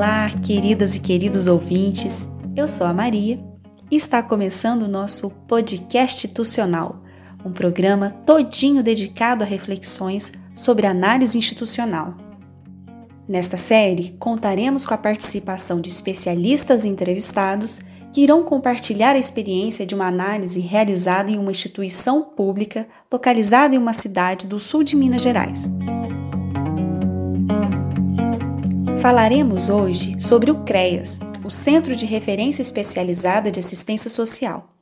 Olá, queridas e queridos ouvintes. Eu sou a Maria e está começando o nosso podcast institucional, um programa todinho dedicado a reflexões sobre análise institucional. Nesta série, contaremos com a participação de especialistas e entrevistados que irão compartilhar a experiência de uma análise realizada em uma instituição pública localizada em uma cidade do sul de Minas Gerais. Falaremos hoje sobre o CREAS, o Centro de Referência Especializada de Assistência Social.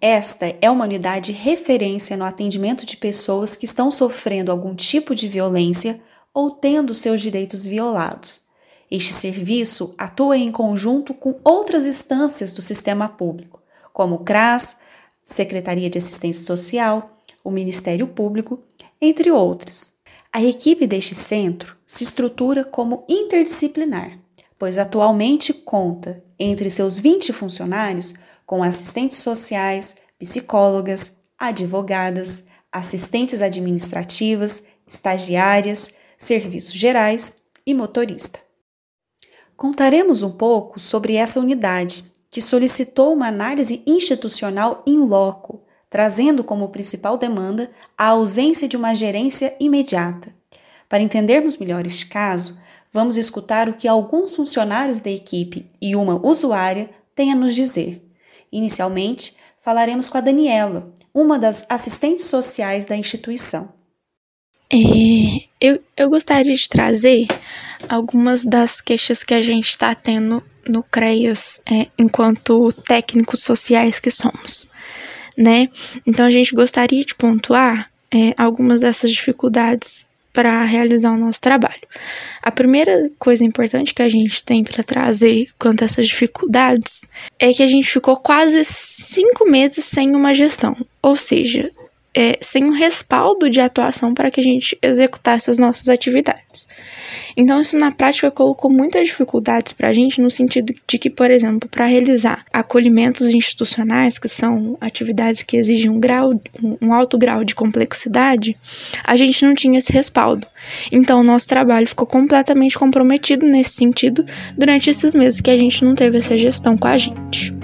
Esta é uma unidade referência no atendimento de pessoas que estão sofrendo algum tipo de violência ou tendo seus direitos violados. Este serviço atua em conjunto com outras instâncias do sistema público, como o CRAS, Secretaria de Assistência Social, o Ministério Público, entre outros. A equipe deste centro se estrutura como interdisciplinar, pois atualmente conta, entre seus 20 funcionários, com assistentes sociais, psicólogas, advogadas, assistentes administrativas, estagiárias, serviços gerais e motorista. Contaremos um pouco sobre essa unidade, que solicitou uma análise institucional in loco, trazendo como principal demanda a ausência de uma gerência imediata. Para entendermos melhor este caso, vamos escutar o que alguns funcionários da equipe e uma usuária têm a nos dizer. Inicialmente, falaremos com a Daniela, uma das assistentes sociais da instituição. É, eu, eu gostaria de trazer algumas das queixas que a gente está tendo no CREAS é, enquanto técnicos sociais que somos né? Então a gente gostaria de pontuar é, algumas dessas dificuldades para realizar o nosso trabalho. A primeira coisa importante que a gente tem para trazer quanto a essas dificuldades é que a gente ficou quase cinco meses sem uma gestão, ou seja, é, sem um respaldo de atuação para que a gente executasse as nossas atividades. Então, isso na prática colocou muitas dificuldades para a gente, no sentido de que, por exemplo, para realizar acolhimentos institucionais, que são atividades que exigem um, grau, um alto grau de complexidade, a gente não tinha esse respaldo. Então, o nosso trabalho ficou completamente comprometido nesse sentido durante esses meses que a gente não teve essa gestão com a gente.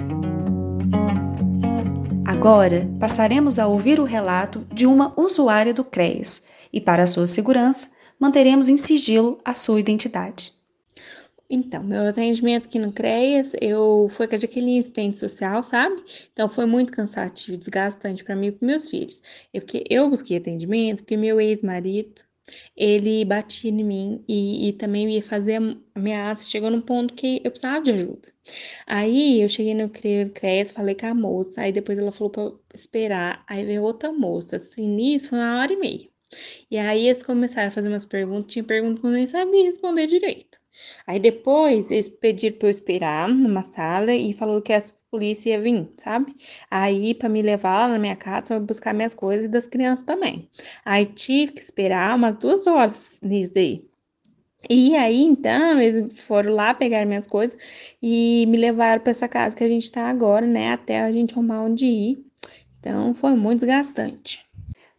Agora, passaremos a ouvir o relato de uma usuária do CREAS e, para sua segurança, manteremos em sigilo a sua identidade. Então, meu atendimento aqui no CREAS, eu foi com aquele assistente social, sabe? Então, foi muito cansativo, desgastante para mim e para meus filhos. Eu, porque eu busquei atendimento, porque meu ex-marido ele batia em mim e, e também ia fazer ameaça. Chegou num ponto que eu precisava de ajuda. Aí eu cheguei no CREAS, falei com a moça, aí depois ela falou para esperar, aí veio outra moça. Assim, nisso foi uma hora e meia. E aí eles começaram a fazer umas perguntas, tinha perguntas que eu nem sabia responder direito. Aí depois eles pediram para eu esperar numa sala e falou que as polícia ia vir, sabe? Aí para me levar lá na minha casa para buscar minhas coisas e das crianças também. Aí tive que esperar umas duas horas nisso daí. E aí, então, eles foram lá pegar minhas coisas e me levaram para essa casa que a gente está agora, né? Até a gente arrumar onde ir. Então, foi muito desgastante.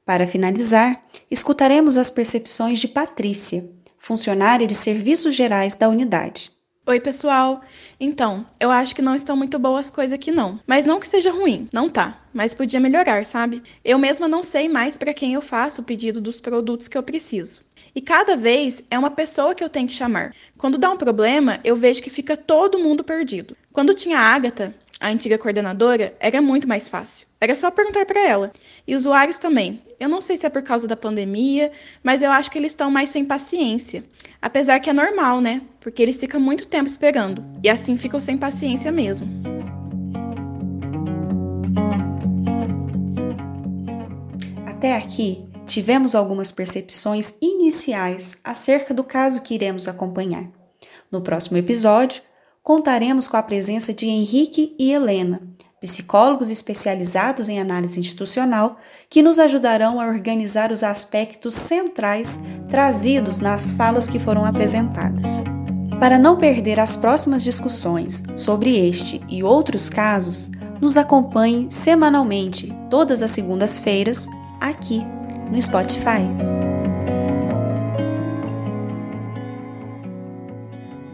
Para finalizar, escutaremos as percepções de Patrícia, funcionária de serviços gerais da unidade. Oi, pessoal. Então, eu acho que não estão muito boas coisas aqui não. Mas não que seja ruim, não tá. Mas podia melhorar, sabe? Eu mesma não sei mais para quem eu faço o pedido dos produtos que eu preciso. E cada vez é uma pessoa que eu tenho que chamar. Quando dá um problema, eu vejo que fica todo mundo perdido. Quando tinha a Agatha, a antiga coordenadora, era muito mais fácil. Era só perguntar para ela. E usuários também. Eu não sei se é por causa da pandemia, mas eu acho que eles estão mais sem paciência. Apesar que é normal, né? Porque eles ficam muito tempo esperando. E assim ficam sem paciência mesmo. Até aqui, tivemos algumas percepções iniciais acerca do caso que iremos acompanhar. No próximo episódio, contaremos com a presença de Henrique e Helena, psicólogos especializados em análise institucional, que nos ajudarão a organizar os aspectos centrais trazidos nas falas que foram apresentadas. Para não perder as próximas discussões sobre este e outros casos, nos acompanhe semanalmente, todas as segundas-feiras, aqui no Spotify.